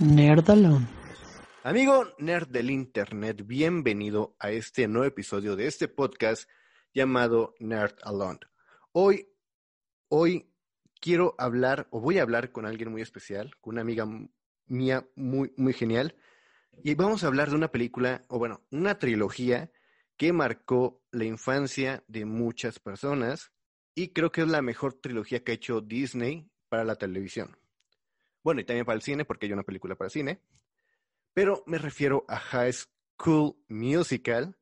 Nerdalón. Amigo nerd del internet, bienvenido a este nuevo episodio de este podcast llamado Nerd Alone. Hoy, hoy quiero hablar, o voy a hablar con alguien muy especial, con una amiga mía muy, muy genial, y vamos a hablar de una película, o bueno, una trilogía que marcó la infancia de muchas personas, y creo que es la mejor trilogía que ha hecho Disney para la televisión. Bueno, y también para el cine, porque hay una película para cine. Pero me refiero a High School Musical.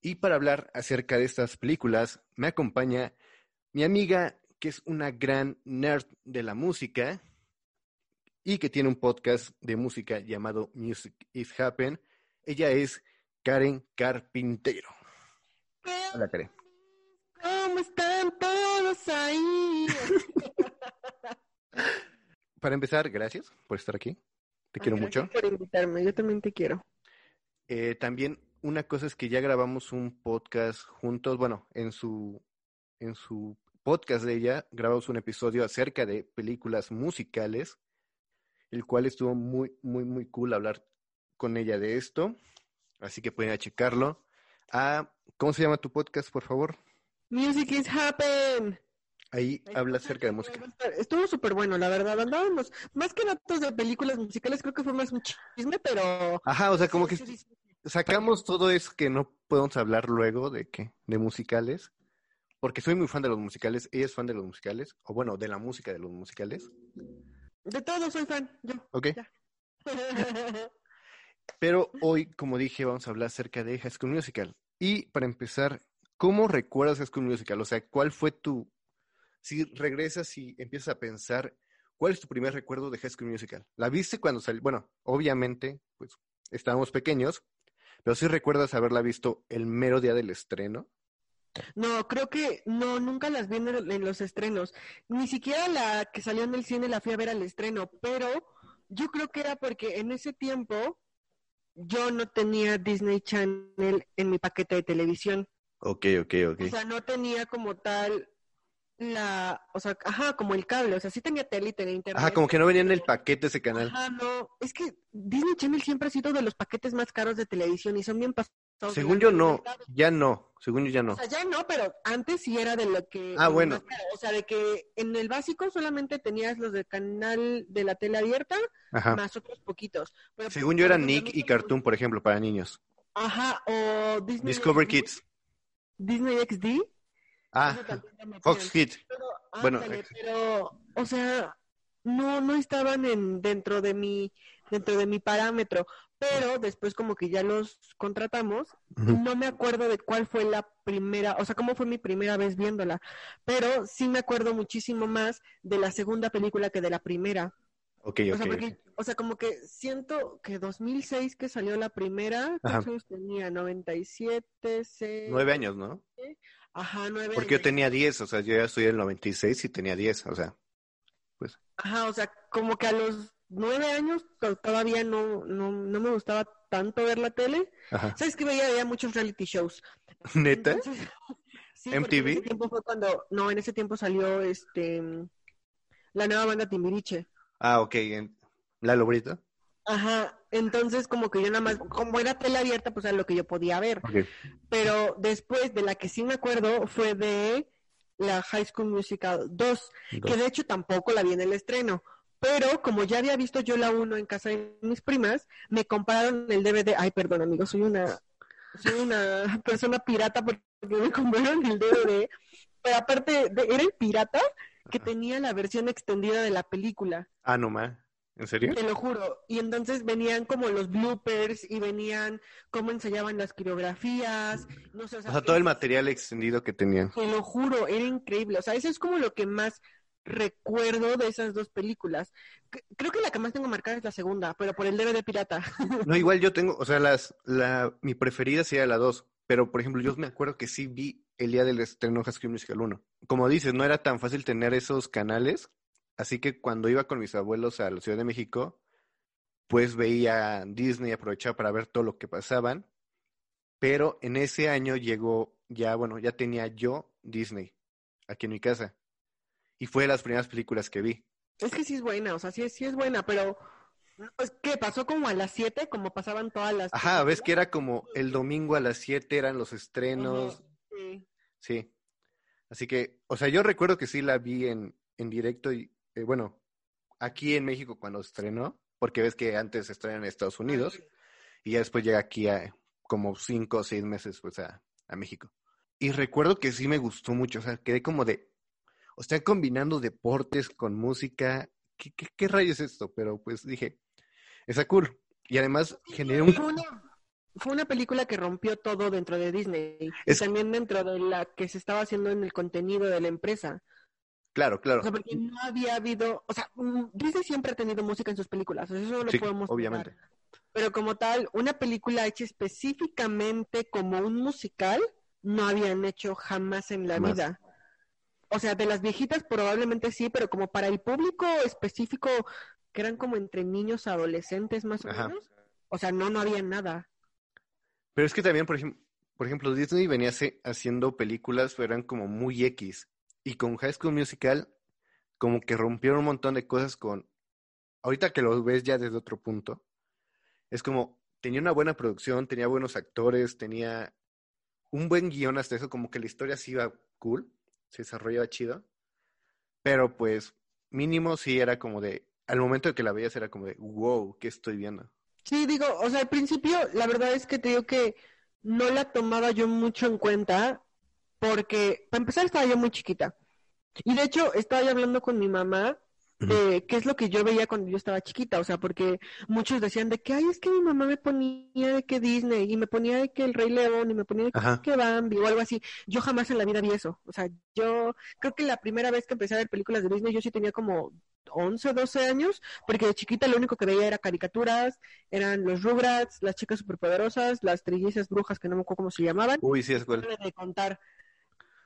Y para hablar acerca de estas películas, me acompaña mi amiga, que es una gran nerd de la música y que tiene un podcast de música llamado Music is Happen. Ella es Karen Carpintero. Hola, Karen. ¿Cómo están todos ahí? para empezar, gracias por estar aquí. Te quiero mucho. por invitarme, yo también te quiero. Eh, también una cosa es que ya grabamos un podcast juntos, bueno, en su, en su podcast de ella grabamos un episodio acerca de películas musicales, el cual estuvo muy, muy, muy cool hablar con ella de esto. Así que pueden checarlo. Ah, ¿Cómo se llama tu podcast, por favor? Music is Happen. Ahí habla acerca de música. Estuvo súper bueno, la verdad. Andábamos, más que datos de películas musicales, creo que fue más un chisme, pero. Ajá, o sea, como que sacamos todo eso que no podemos hablar luego de que, de musicales. Porque soy muy fan de los musicales, ella es fan de los musicales, o bueno, de la música de los musicales. De todo soy fan, yo. Ok. Pero hoy, como dije, vamos a hablar acerca de High School Musical. Y para empezar, ¿cómo recuerdas High School Musical? O sea, ¿cuál fue tu si regresas y empiezas a pensar, ¿cuál es tu primer recuerdo de High School Musical? ¿La viste cuando salió? Bueno, obviamente, pues estábamos pequeños, pero sí recuerdas haberla visto el mero día del estreno. No, creo que no, nunca las vi en los estrenos. Ni siquiera la que salió en el cine la fui a ver al estreno, pero yo creo que era porque en ese tiempo yo no tenía Disney Channel en mi paquete de televisión. Ok, ok, ok. O sea, no tenía como tal la, o sea, ajá, como el cable, o sea, sí tenía tele y tenía internet. Ajá, como que no venía en el paquete ese canal. Ajá, no, es que Disney Channel siempre ha sido de los paquetes más caros de televisión y son bien pasados. Según yo no, ya no, según yo ya no. O sea, ya no, pero antes sí era de lo que... Ah, bueno. O sea, de que en el básico solamente tenías los del canal de la tele abierta, más otros poquitos. según yo era Nick y Cartoon, por ejemplo, para niños. Ajá, o Disney... Discover Kids. Disney XD. Ah, Fox Kids. bueno, pero, o sea, no, no estaban en, dentro de mi, dentro de mi parámetro, pero después como que ya los contratamos, no me acuerdo de cuál fue la primera, o sea, cómo fue mi primera vez viéndola, pero sí me acuerdo muchísimo más de la segunda película que de la primera. Ok, o, sea, o sea, como que siento que 2006 que salió la primera, ¿cuántos años tenía? 97, 6... Nueve años, ¿no? Ajá, nueve Porque yo tenía 10, o sea, yo ya estoy en el 96 y tenía 10, o sea, pues. Ajá, o sea, como que a los nueve años todavía no, no, no me gustaba tanto ver la tele. Ajá. ¿Sabes que veía, veía muchos reality shows? ¿Neta? sí, ¿MTV? En ese tiempo fue cuando, no, en ese tiempo salió este la nueva banda Timbiriche. Ah, ok. ¿La Lobrita? Ajá, entonces como que yo nada más, como era tele abierta, pues era lo que yo podía ver. Pero después de la que sí me acuerdo fue de la High School Musical 2, que de hecho tampoco la vi en el estreno. Pero como ya había visto yo la 1 en casa de mis primas, me compraron el DVD. Ay, perdón, amigo, soy una soy una persona pirata porque me compraron el DVD. Pero aparte, de, era el pirata que tenía la versión extendida de la película. Ah, no más. ¿En serio? Te lo juro. Y entonces venían como los bloopers y venían cómo ensayaban las coreografías. No sé, o sea, todo el material extendido que tenían. Te lo juro, era increíble. O sea, eso es como lo que más recuerdo de esas dos películas. Creo que la que más tengo marcada es la segunda, pero por el DVD pirata. No, igual yo tengo, o sea, las, la, mi preferida sería la dos. Pero, por ejemplo, yo me acuerdo que sí vi el día del estreno de High School Musical 1. Como dices, no era tan fácil tener esos canales Así que cuando iba con mis abuelos a la Ciudad de México, pues veía Disney, aprovechaba para ver todo lo que pasaban. Pero en ese año llegó, ya, bueno, ya tenía yo Disney aquí en mi casa. Y fue de las primeras películas que vi. Es que sí es buena, o sea, sí, sí es buena, pero Pues, ¿qué? ¿Pasó como a las 7? Como pasaban todas las... Ajá, ves que era como el domingo a las 7 eran los estrenos. Sí. Sí. Así que, o sea, yo recuerdo que sí la vi en, en directo y, eh, bueno, aquí en México cuando estrenó, porque ves que antes estrena en Estados Unidos y ya después llega aquí a como cinco o seis meses, pues, a, a México. Y recuerdo que sí me gustó mucho, o sea, quedé como de, o sea, combinando deportes con música, ¿qué, qué, qué rayos es esto? Pero pues dije, está cool. Y además generó un... Fue una, fue una película que rompió todo dentro de Disney. Y también dentro de la que se estaba haciendo en el contenido de la empresa. Claro, claro. O sea, porque no había habido, o sea, Disney siempre ha tenido música en sus películas, eso lo sí, podemos obviamente. Pero como tal, una película hecha específicamente como un musical, no habían hecho jamás en la jamás. vida. O sea, de las viejitas probablemente sí, pero como para el público específico, que eran como entre niños adolescentes más o Ajá. menos, o sea, no, no había nada. Pero es que también, por ejemplo, por ejemplo Disney venía haciendo películas, eran como muy X. Y con High School Musical, como que rompieron un montón de cosas con. Ahorita que lo ves ya desde otro punto, es como tenía una buena producción, tenía buenos actores, tenía un buen guion hasta eso, como que la historia sí iba cool, se desarrollaba chido. Pero pues, mínimo sí era como de. Al momento de que la veías era como de, wow, ¿qué estoy viendo? Sí, digo, o sea, al principio, la verdad es que te digo que no la tomaba yo mucho en cuenta porque para empezar estaba yo muy chiquita. Y de hecho estaba yo hablando con mi mamá de qué es lo que yo veía cuando yo estaba chiquita, o sea, porque muchos decían de que, ay, es que mi mamá me ponía de que Disney, y me ponía de que El Rey León, y me ponía de que, que Bambi, o algo así. Yo jamás en la vida vi eso. O sea, yo creo que la primera vez que empecé a ver películas de Disney, yo sí tenía como 11, 12 años, porque de chiquita lo único que veía era caricaturas, eran los Rugrats, las chicas superpoderosas, las trillizas brujas, que no me acuerdo cómo se llamaban. Uy, sí, es cool. De contar.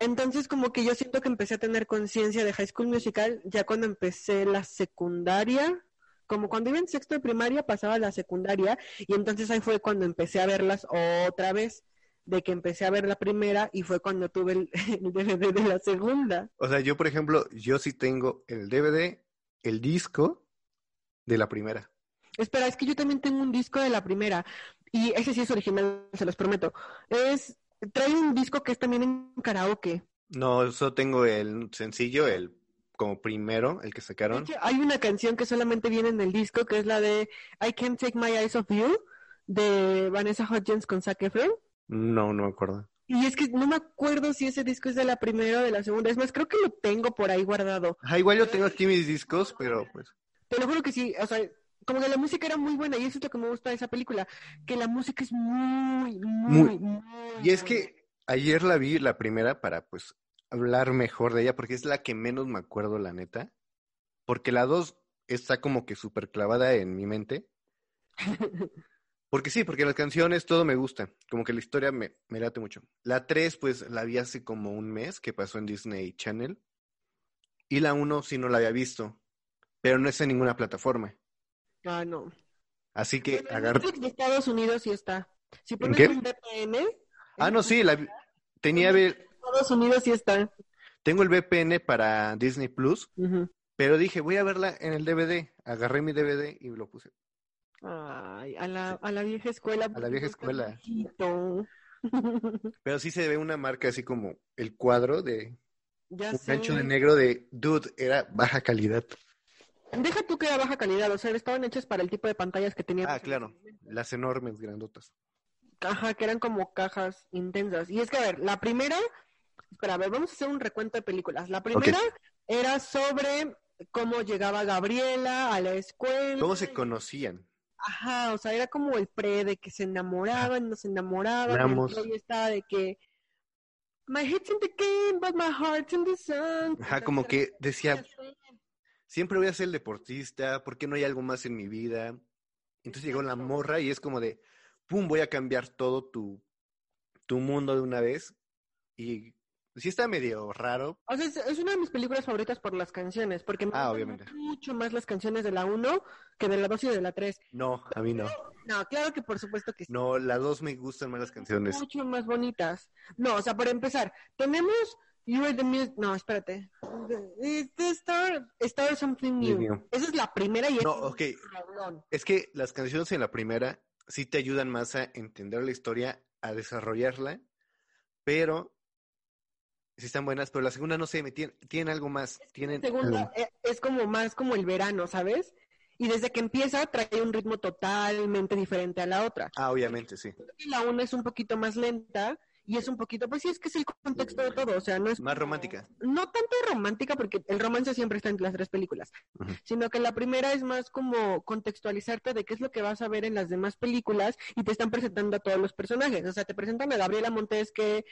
Entonces, como que yo siento que empecé a tener conciencia de High School Musical ya cuando empecé la secundaria, como cuando iba en sexto de primaria pasaba a la secundaria y entonces ahí fue cuando empecé a verlas otra vez, de que empecé a ver la primera y fue cuando tuve el, el DVD de la segunda. O sea, yo por ejemplo, yo sí tengo el DVD, el disco de la primera. Espera, es que yo también tengo un disco de la primera y ese sí es original, se los prometo. Es trae un disco que es también en karaoke. No, solo tengo el sencillo, el como primero, el que sacaron. Hecho, hay una canción que solamente viene en el disco, que es la de I Can't Take My Eyes Off You, de Vanessa Hudgens con Zac Efron. No, no me acuerdo. Y es que no me acuerdo si ese disco es de la primera o de la segunda. Es más, creo que lo tengo por ahí guardado. Ah, igual yo tengo aquí mis discos, pero pues... Te lo juro que sí, o sea, como que la música era muy buena y eso es lo que me gusta de esa película, que la música es muy, muy, muy, muy Y es que ayer la vi la primera para pues hablar mejor de ella porque es la que menos me acuerdo la neta, porque la dos está como que súper clavada en mi mente. Porque sí, porque las canciones, todo me gusta. Como que la historia me, me late mucho. La 3, pues la vi hace como un mes que pasó en Disney Channel. Y la 1 sí no la había visto. Pero no es en ninguna plataforma. Ah, no. Así que agarra. de Estados Unidos sí está. Si pones un VPN. Ah, no, sí, la tenía. Estados Unidos sí está. Tengo el VPN para Disney Plus, uh -huh. pero dije, voy a verla en el DVD. Agarré mi DVD y lo puse. Ay, a la, a la vieja escuela. A la vieja escuela. Pero sí se ve una marca así como el cuadro de ya un sé. ancho de negro de dude, era baja calidad. Deja tú que era baja calidad, o sea, estaban hechas para el tipo de pantallas que tenían. Ah, claro, las enormes, grandotas. Ajá, que eran como cajas intensas. Y es que, a ver, la primera, espera, a ver, vamos a hacer un recuento de películas. La primera okay. era sobre cómo llegaba Gabriela a la escuela. ¿Cómo se conocían? Ajá, o sea, era como el pre de que se enamoraban, no se enamoraban, y estaba de que My head's in the game, but my heart's in the sun. Ajá, como que decía, siempre voy a ser deportista, ¿por qué no hay algo más en mi vida? Entonces llegó la morra y es como de, pum, voy a cambiar todo tu, tu mundo de una vez. Y sí está medio raro. O sea, es, es, una de mis películas favoritas por las canciones, porque me ah, obviamente. mucho más las canciones de la 1 que de la 2 y de la 3. No, a mí no. No, claro que por supuesto que sí. No, la 2 me gustan más las canciones. Mucho más bonitas. No, o sea, para empezar, tenemos You are the music. No, espérate. The star, star something new. Esa es la primera y No, ok. Es que las canciones en la primera sí te ayudan más a entender la historia, a desarrollarla, pero sí están buenas, pero la segunda no sé, me tiene, algo más. Tienen la segunda e, es como más como el verano, ¿sabes? Y desde que empieza trae un ritmo totalmente diferente a la otra. Ah, obviamente, sí. La una es un poquito más lenta y es un poquito, pues sí, es que es el contexto de todo, o sea, no es... Más romántica. No tanto romántica, porque el romance siempre está en las tres películas, sino que la primera es más como contextualizarte de qué es lo que vas a ver en las demás películas y te están presentando a todos los personajes, o sea, te presentan a Gabriela Montes que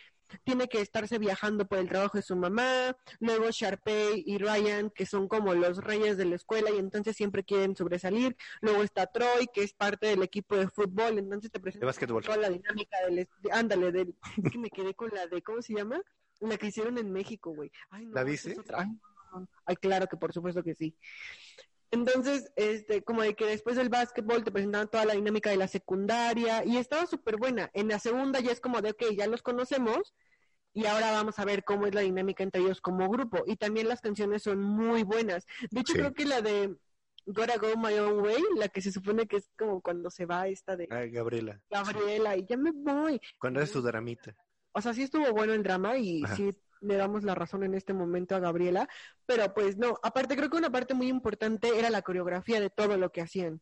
tiene que estarse viajando por el trabajo de su mamá, luego Sharpay y Ryan, que son como los reyes de la escuela y entonces siempre quieren sobresalir, luego está Troy, que es parte del equipo de fútbol, entonces te presentan toda la dinámica del... ándale, del que me quedé con la de, ¿cómo se llama? La que hicieron en México, güey. ¿La viste? Ay, claro que por supuesto que sí. Entonces, este, como de que después del básquetbol te presentaban toda la dinámica de la secundaria y estaba súper buena. En la segunda ya es como de, ok, ya los conocemos y ahora vamos a ver cómo es la dinámica entre ellos como grupo. Y también las canciones son muy buenas. De hecho, creo que la de Gotta Go My Own Way, la que se supone que es como cuando se va esta de... Ay, Gabriela. Gabriela, y ya me voy. Cuando es su dramita. O sea, sí estuvo bueno el drama y sí le damos la razón en este momento a Gabriela, pero pues no, aparte creo que una parte muy importante era la coreografía de todo lo que hacían.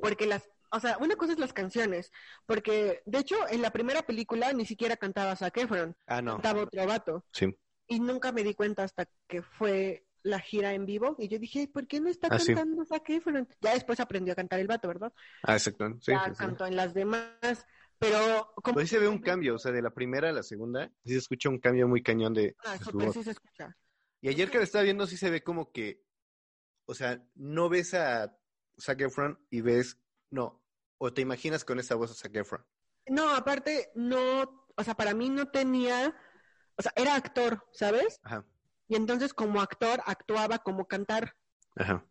Porque las, o sea, una cosa es las canciones, porque de hecho en la primera película ni siquiera cantaba Zac Efron, ah, no. cantaba otro vato. Sí. Y nunca me di cuenta hasta que fue la gira en vivo y yo dije, ¿por qué no está ah, cantando Zac Efron? Ya después aprendió a cantar el vato, ¿verdad? Ah, exacto. Sí, ya cantó en las demás pero... Como... Pues se ve un cambio, o sea, de la primera a la segunda, sí se escucha un cambio muy cañón de... Ah, eso sí se escucha. Y ayer que lo estaba viendo sí se ve como que, o sea, no ves a Zac Efron y ves, no, o te imaginas con esa voz a Zac Efron. No, aparte, no, o sea, para mí no tenía, o sea, era actor, ¿sabes? Ajá. Y entonces como actor actuaba como cantar. Ajá.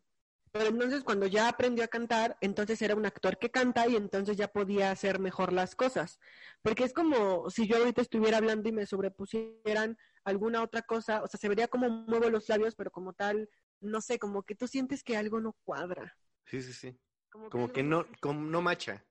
Pero entonces cuando ya aprendió a cantar, entonces era un actor que canta y entonces ya podía hacer mejor las cosas. Porque es como si yo ahorita estuviera hablando y me sobrepusieran alguna otra cosa, o sea, se vería como muevo los labios, pero como tal, no sé, como que tú sientes que algo no cuadra. Sí, sí, sí. Como, que, no, como no macha.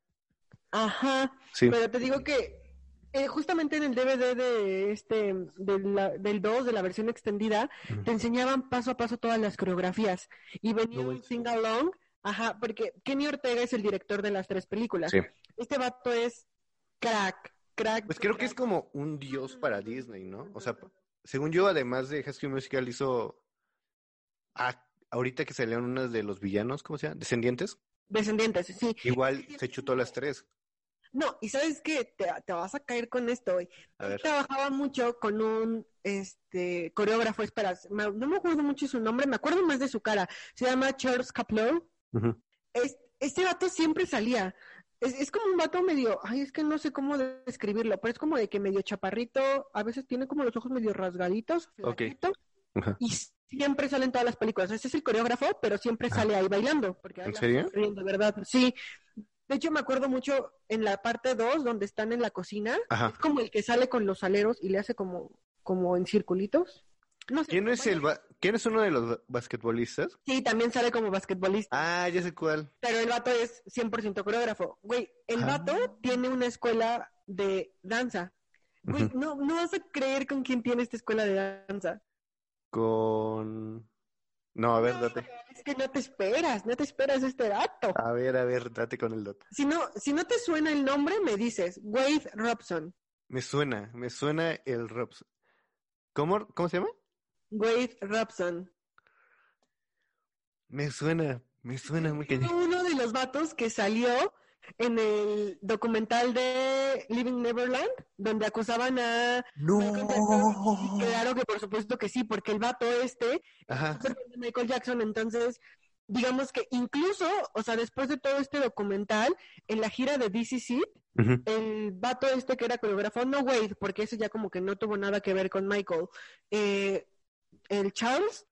Ajá. Sí. Pero te digo que eh, justamente en el DVD de este del 2 de la versión extendida te enseñaban paso a paso todas las coreografías y venía un sing along, ajá, porque Kenny Ortega es el director de las tres películas. Este vato es crack, crack. Pues creo que es como un dios para Disney, ¿no? O sea, según yo, además de High Musical hizo ahorita que salieron unas de los villanos, ¿cómo se llama? Descendientes. Descendientes, sí. Igual se chutó las tres. No, y sabes qué, te, te, vas a caer con esto, hoy. Trabajaba mucho con un este coreógrafo, espera, no me acuerdo mucho su nombre, me acuerdo más de su cara. Se llama Charles Caplow. este vato siempre salía. Es, como un vato medio, ay, es que no sé cómo describirlo, pero es como de que medio chaparrito, a veces tiene como los ojos medio rasgaditos, y siempre sale en todas las películas. Ese es el coreógrafo, pero siempre sale ahí bailando. Porque ¿En serio? De verdad, sí. De hecho, me acuerdo mucho en la parte 2, donde están en la cocina, es como el que sale con los aleros y le hace como, como en circulitos. No sé, ¿Quién, es el ¿Quién es uno de los basquetbolistas? Sí, también sale como basquetbolista. Ah, ya sé cuál. Pero el vato es 100% coreógrafo. Güey, el ah. vato tiene una escuela de danza. Güey, no, no vas a creer con quién tiene esta escuela de danza. Con... No, a ver, date. Es que no te esperas, no te esperas este dato. A ver, a ver, date con el dato. Si no, si no te suena el nombre, me dices, Wade Robson. Me suena, me suena el Robson. ¿Cómo, cómo se llama? Wade Robson. Me suena, me suena muy cañón. Uno de los vatos que salió en el documental de Living Neverland, donde acusaban a no. Claro que por supuesto que sí, porque el vato este Ajá. Michael Jackson, entonces digamos que incluso, o sea, después de todo este documental, en la gira de DCC, el vato este que era coreógrafo, no Wade, porque eso ya como que no tuvo nada que ver con Michael, eh, el Charles,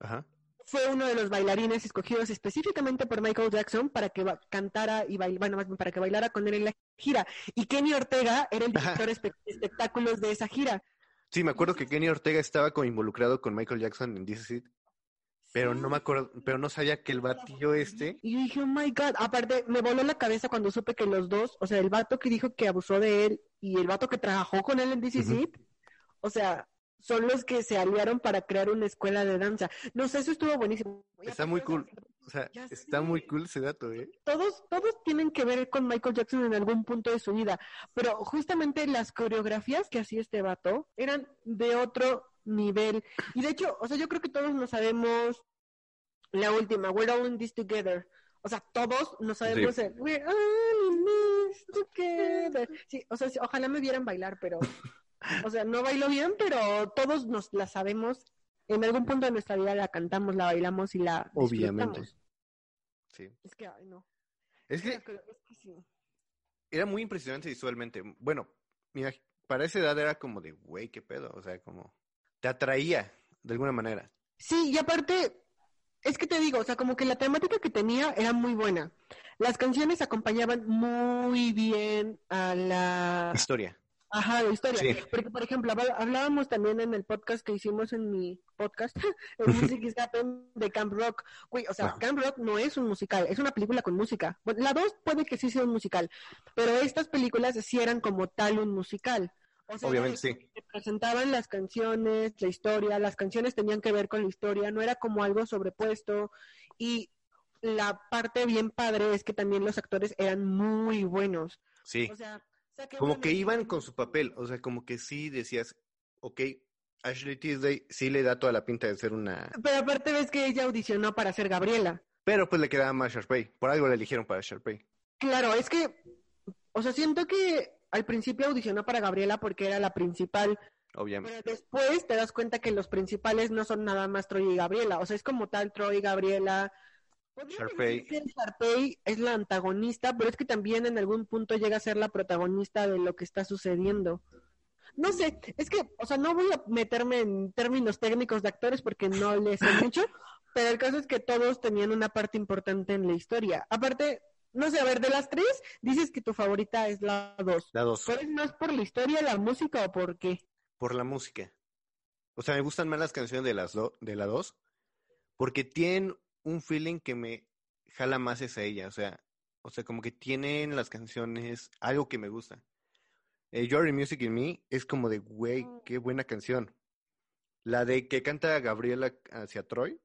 Ajá fue uno de los bailarines escogidos específicamente por Michael Jackson para que cantara y bailara, bueno, más bien para que bailara con él en la gira. Y Kenny Ortega era el director de espectáculos de esa gira. Sí, me acuerdo que Kenny Ortega estaba como involucrado con Michael Jackson en This Is pero no me acuerdo, pero no sabía que el batillo este. Y yo dije, oh my god, aparte me voló la cabeza cuando supe que los dos, o sea, el vato que dijo que abusó de él y el vato que trabajó con él en This Is o sea, son los que se aliaron para crear una escuela de danza. No sé, eso estuvo buenísimo. Está muy cool. O sea, está muy cool ese dato, ¿eh? Todos, todos tienen que ver con Michael Jackson en algún punto de su vida, pero justamente las coreografías que hacía este vato eran de otro nivel. Y de hecho, o sea, yo creo que todos nos sabemos la última, We're all in this together. O sea, todos nos sabemos el We're all in this together. Sí, o sea, ojalá me vieran bailar, pero o sea, no bailo bien, pero todos nos la sabemos. En algún punto de nuestra vida la cantamos, la bailamos y la Obviamente. Sí. Es que, ay, no. Es que, era muy impresionante visualmente. Bueno, mira, para esa edad era como de, güey, qué pedo. O sea, como te atraía de alguna manera. Sí, y aparte, es que te digo, o sea, como que la temática que tenía era muy buena. Las canciones acompañaban muy bien a la historia. Ajá, de historia. Porque, por ejemplo, hablábamos también en el podcast que hicimos en mi podcast, en Music is de Camp Rock. o sea, Camp Rock no es un musical, es una película con música. la dos puede que sí sea un musical, pero estas películas sí eran como tal un musical. Obviamente sí. presentaban las canciones, la historia, las canciones tenían que ver con la historia, no era como algo sobrepuesto. Y la parte bien padre es que también los actores eran muy buenos. Sí. O sea, como que iban con su papel, o sea, como que sí decías, ok, Ashley Tisdale sí le da toda la pinta de ser una... Pero aparte ves que ella audicionó para ser Gabriela. Pero pues le quedaba más Sharpay, por algo le eligieron para Sharpay. Claro, es que, o sea, siento que al principio audicionó para Gabriela porque era la principal. Obviamente. Pero después te das cuenta que los principales no son nada más Troy y Gabriela, o sea, es como tal Troy, Gabriela, Sharpay. Sharpay es la antagonista, pero es que también en algún punto llega a ser la protagonista de lo que está sucediendo. No sé, es que, o sea, no voy a meterme en términos técnicos de actores porque no les sé mucho, pero el caso es que todos tenían una parte importante en la historia. Aparte, no sé, a ver, de las tres, dices que tu favorita es la dos. La dos. ¿Pero es más por la historia, la música o por qué? Por la música. O sea, me gustan más las canciones de, las de la dos porque tienen un feeling que me jala más esa ella, o sea, o sea, como que tienen las canciones algo que me gusta. Eh, Music in Me es como de, güey, mm. qué buena canción. La de que canta Gabriela hacia Troy.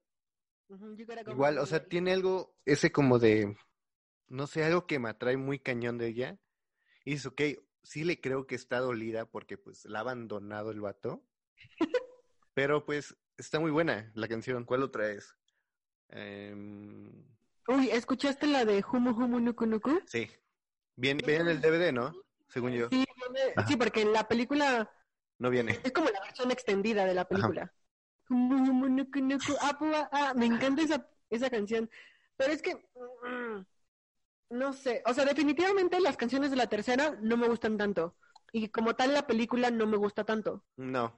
Igual, o sea, tiene algo, ese como de, no sé, algo que me atrae muy cañón de ella. Y dice, ok, sí le creo que está dolida porque pues la ha abandonado el vato. pero pues está muy buena la canción. ¿Cuál otra es? Em, Uy, ¿escuchaste la de Humu Humu Nuku Nuku? Sí. Viene, en el DVD, ¿no? Según yo. Sí, sí, porque en la película... No viene. Es como la versión extendida de la película. Humu Humu Nuku Nuku. Ah, ah, me encanta esa, esa canción. Pero es que... Mm, no sé. O sea, definitivamente las canciones de la tercera no me gustan tanto. Y como tal la película no me gusta tanto. No.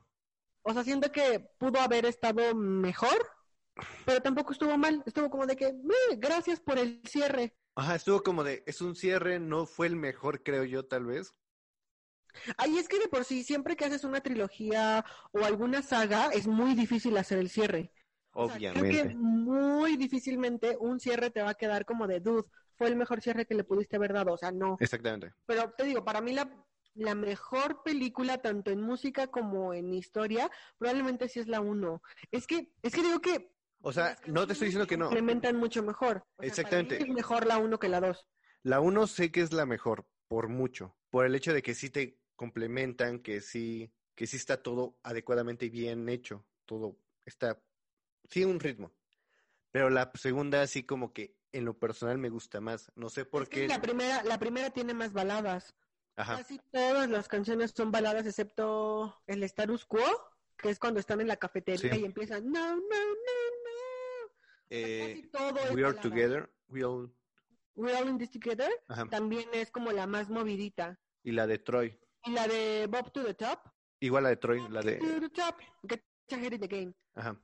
O sea, siento que pudo haber estado mejor pero tampoco estuvo mal, estuvo como de que, gracias por el cierre. Ajá, estuvo como de, es un cierre, no fue el mejor, creo yo, tal vez. Ay, es que de por sí, siempre que haces una trilogía o alguna saga, es muy difícil hacer el cierre. Obviamente. creo que muy difícilmente un cierre te va a quedar como de, dude, fue el mejor cierre que le pudiste haber dado, o sea, no. Exactamente. Pero te digo, para mí la, la mejor película, tanto en música como en historia, probablemente sí es la uno. Es que, es que digo que o sea, no te estoy diciendo que no. Complementan mucho mejor. Exactamente. es mejor la 1 que la 2. La 1 sé que es la mejor, por mucho. Por el hecho de que sí te complementan, que sí, que sí está todo adecuadamente bien hecho. Todo está, sí, un ritmo. Pero la segunda sí como que en lo personal me gusta más. No sé por qué. La primera, la primera tiene más baladas. Ajá. Casi todas las canciones son baladas excepto el Status Quo, que es cuando están en la cafetería y empiezan no, no, no, eh, we Are Together. We All... We All in This Together. También es como la más movidita. Y la de Troy. Y la de Bob to the Top. Igual la de Troy, la de... To the top. Get ahead in the game. Ajá.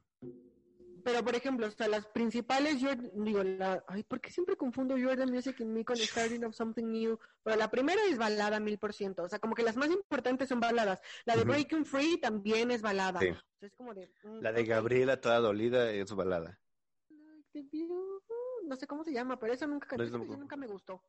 pero por ejemplo, o sea, las principales, yo digo, la, ay, ¿por qué siempre confundo Jordan Music in Me con Starting of Something New? Pero la primera es balada mil por ciento, o sea, como que las más importantes son baladas. La de Breaking Free también es balada. es como de, mm, la de Gabriela toda dolida es balada. No sé cómo se llama, pero eso nunca, nunca me gustó.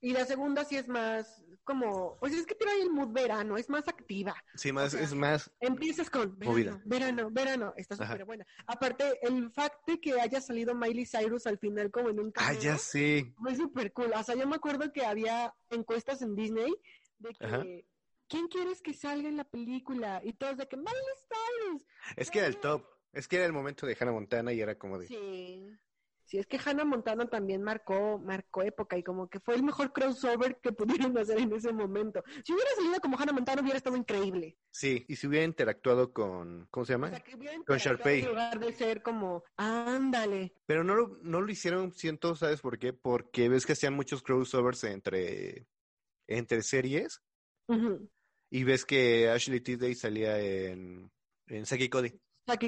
Y la segunda sí es más como, pues es que trae el mood verano, es más activa. Sí, más, es más. Empiezas con verano, verano, verano, está súper buena. Aparte, el fact de que haya salido Miley Cyrus al final como en un Ah, ya sí. Fue súper cool. O sea, yo me acuerdo que había encuestas en Disney de que, ¿quién quieres que salga en la película? Y todos de que Miley Cyrus. Es que era el top. Es que era el momento de Hannah Montana y era como de. Sí. Sí, es que Hannah Montana también marcó, marcó época y como que fue el mejor crossover que pudieron hacer en ese momento. Si hubiera salido como Hannah Montana hubiera estado increíble. Sí, y si hubiera interactuado con, ¿cómo se llama? con Sharpay. En lugar de ser como, ándale. Pero no lo, no lo hicieron, siento, ¿sabes por qué? Porque ves que hacían muchos crossovers entre, entre series. Y ves que Ashley Tisdale salía en, en Saki Cody.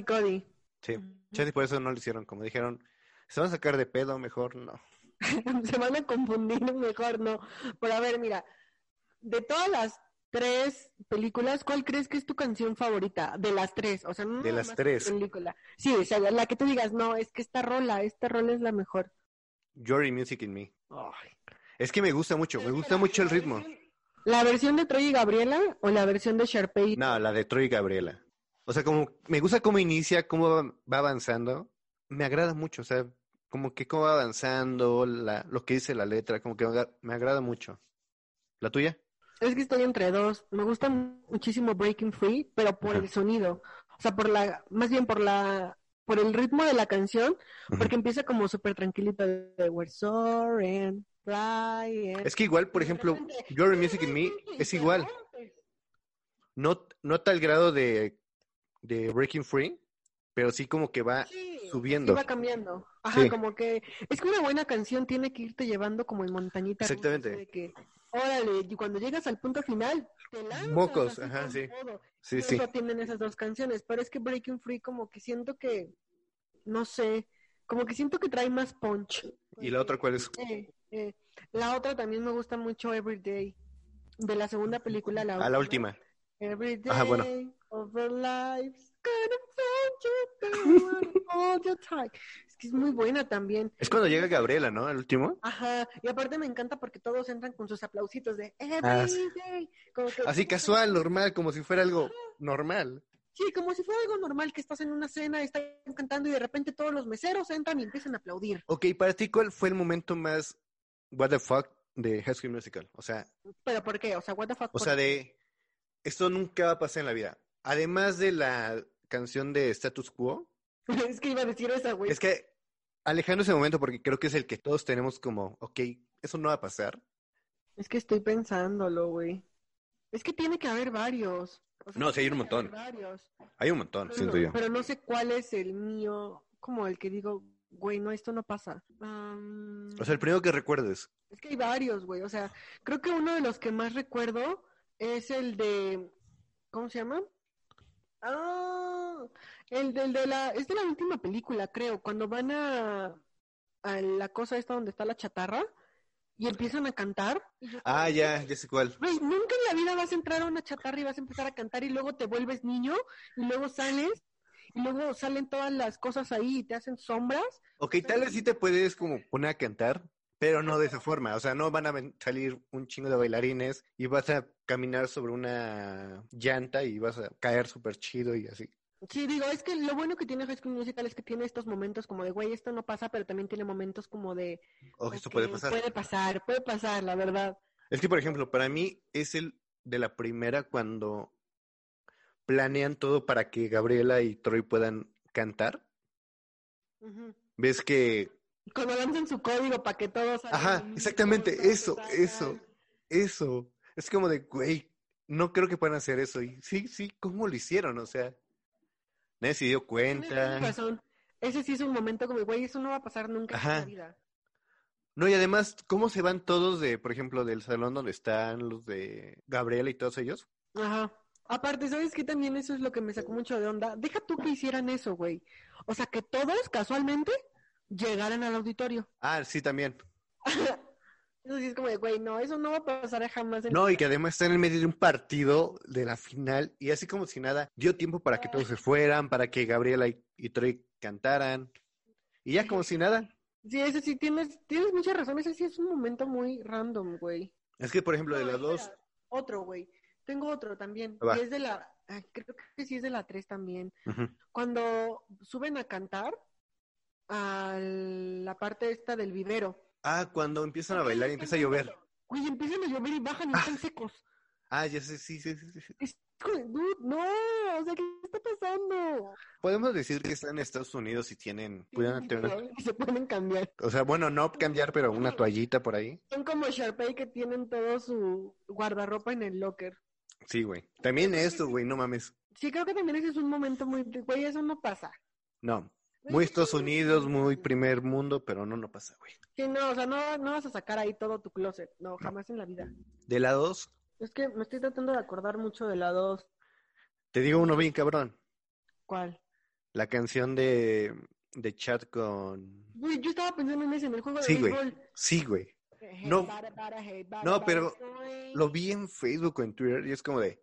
Cody. Sí, uh por eso no lo hicieron, como dijeron se van a sacar de pedo, mejor no. se van a confundir, mejor no. Pero a ver, mira, de todas las tres películas, ¿cuál crees que es tu canción favorita? De las tres, o sea, no de las tres. Película. Sí, o sea, la que tú digas, no, es que esta rola, esta rola es la mejor. Jory Music in Me. Es que me gusta mucho, me gusta mucho el ritmo. ¿La versión de Troy y Gabriela o la versión de Sharpay? No, la de Troy y Gabriela. O sea, como me gusta cómo inicia, cómo va avanzando me agrada mucho, o sea, como que cómo va avanzando, la, lo que dice la letra, como que me agrada mucho. ¿La tuya? Es que estoy entre dos. Me gusta muchísimo Breaking Free, pero por el sonido. O sea, por la, más bien por la, por el ritmo de la canción, porque empieza como súper tranquilita de We're soaring, flying. Es que igual, por ejemplo, Your Music in Me es igual. No, no tal grado de, de Breaking Free, pero sí como que va subiendo. va cambiando. Ajá, como que es que una buena canción tiene que irte llevando como en montañita. Exactamente. De que, órale, y cuando llegas al punto final, te lanzas. Mocos, ajá, sí. Sí, sí. Eso tienen esas dos canciones, pero es que Breaking Free como que siento que, no sé, como que siento que trae más punch. ¿Y la otra cuál es? Eh, eh, la otra también me gusta mucho Everyday, de la segunda película, la última. A la última. Everyday Ajá, bueno. Over lives es que es muy buena también. Es cuando llega Gabriela, ¿no? El último. Ajá, y aparte me encanta porque todos entran con sus aplausitos de ah, Así casual, normal, como si fuera algo normal. Sí, como si fuera algo normal que estás en una cena, están cantando y de repente todos los meseros entran y empiezan a aplaudir. Ok, para ti, ¿cuál fue el momento más what the fuck de High School Musical? O sea... ¿Pero por qué? O sea, what the fuck. O sea, de... Esto nunca va a pasar en la vida. Además de la canción de Status Quo. es que iba a decir esa, güey. Es que alejando ese momento porque creo que es el que todos tenemos como, ok, eso no va a pasar. Es que estoy pensándolo, güey. Es que tiene que haber varios. no, sí, hay un montón. Hay un montón, siento yo. Pero no sé cuál es el mío, como el que digo, güey, no, esto no pasa. o sea, el primero que recuerdes. Es que hay varios, güey. O sea, creo que uno de los que más recuerdo es el de, ¿cómo se llama? Ah, el del de la, es de la última película, creo, cuando van a, a la cosa esta donde está la chatarra y empiezan a cantar. ah, ya, ya sé cuál. nunca en la vida vas a entrar a una chatarra y vas a empezar a cantar y luego te vuelves niño y luego sales y luego salen todas las cosas ahí y te hacen sombras. Ok, tal vez sí te puedes como poner a cantar, pero no de esa forma, o sea, no van a salir un chingo de bailarines y vas a caminar sobre una llanta y vas a caer súper chido y así. Sí, digo, es que lo bueno que tiene High School Musical es que tiene estos momentos como de, güey, esto no pasa, pero también tiene momentos como de... Oh, esto puede pasar. Puede pasar, puede pasar, la verdad. Es que, por ejemplo, para mí es el de la primera cuando planean todo para que Gabriela y Troy puedan cantar. Ves que cuando lancen su código para que todos... Ajá, exactamente, eso, eso, eso. Es como de, güey, no creo que puedan hacer eso. Y sí, sí, ¿cómo lo hicieron? O sea, nadie se dio cuenta. razón. Ese sí es un momento como, güey, eso no va a pasar nunca en la vida. No, y además, ¿cómo se van todos de, por ejemplo, del salón donde están los de Gabriela y todos ellos? Ajá. Aparte, ¿sabes qué? También eso es lo que me sacó mucho de onda. Deja tú que hicieran eso, güey. O sea, que todos casualmente llegaran al auditorio. Ah, sí, también. eso sí es como de, güey, no, eso no va a pasar jamás. En no, y que además está en el medio de un partido de la final y así como si nada, dio tiempo para que todos se fueran, para que Gabriela y, y Troy cantaran. Y ya como si nada. Sí, eso sí, tienes, tienes muchas razones. Ese sí es un momento muy random, güey. Es que, por ejemplo, de las dos... Otro, güey. Tengo otro también. Y es de la... Creo que sí es de la 3 también. Cuando suben a cantar a la parte esta del vivero. Ah, cuando empiezan a bailar y empieza a llover. Güey, empiezan a llover y bajan y ah. están secos. Ah, ya sé, sí, sí, sí. sí no, o sea, ¿qué está pasando? Podemos decir que están en Estados Unidos y tienen, se pueden cambiar. O sea, bueno, no cambiar, pero una toallita por ahí. Son como Sharpay que tienen todo su guardarropa en el locker. Sí, güey. También esto, güey, no mames. Sí, creo que también ese es un momento muy, güey, eso no pasa. No. Muy Estados Unidos, muy primer mundo, pero no, no pasa, güey. Sí, no, o sea, no, no vas a sacar ahí todo tu closet, no, jamás en la vida. ¿De la dos? Es que me estoy tratando de acordar mucho de la 2. Te digo uno bien cabrón. ¿Cuál? La canción de, de chat con... Güey, yo estaba pensando en ese, en el juego de sí, Güey. Sí, güey. No, no, pero lo vi en Facebook o en Twitter y es como de,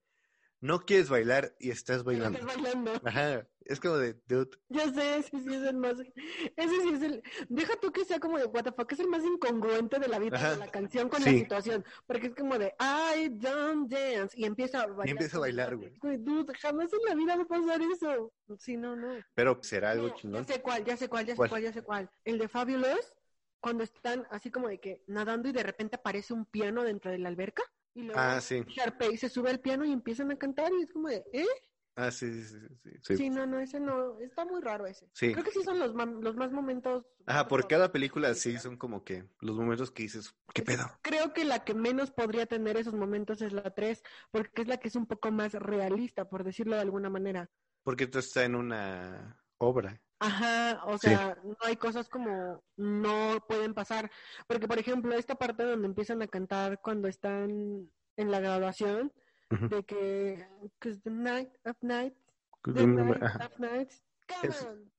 no quieres bailar y estás bailando. Estás bailando. Ajá, es como de, dude. Ya sé, ese sí es el más, ese sí es el, deja tú que sea como de what the fuck, es el más incongruente de la vida de la canción con la situación, porque es como de, I don't dance, y empieza a bailar. Y empieza a bailar, güey. Dude, jamás en la vida va a pasar eso. Sí, no, no. Pero será algo no, chingón. Ya sé cuál, ya sé cuál, ya sé cuál, ya sé cuál. El de Fabulous, cuando están así como de que nadando y de repente aparece un piano dentro de la alberca. Y luego ah, sí. Sharpay se sube al piano y empiezan a cantar y es como de, ¿eh? Ah, sí, sí, sí, sí. Sí, no, no, ese no, está muy raro ese. Sí. Creo que sí son los, los más momentos. Ajá, por cada película sí son como que los momentos que dices, ¿qué pedo? Creo que la que menos podría tener esos momentos es la 3, porque es la que es un poco más realista, por decirlo de alguna manera. Porque tú estás en una obra. Ajá, o sea, no hay cosas como no pueden pasar. Porque, por ejemplo, esta parte donde empiezan a cantar cuando están en la graduación, de que, the night of nights, the night of nights,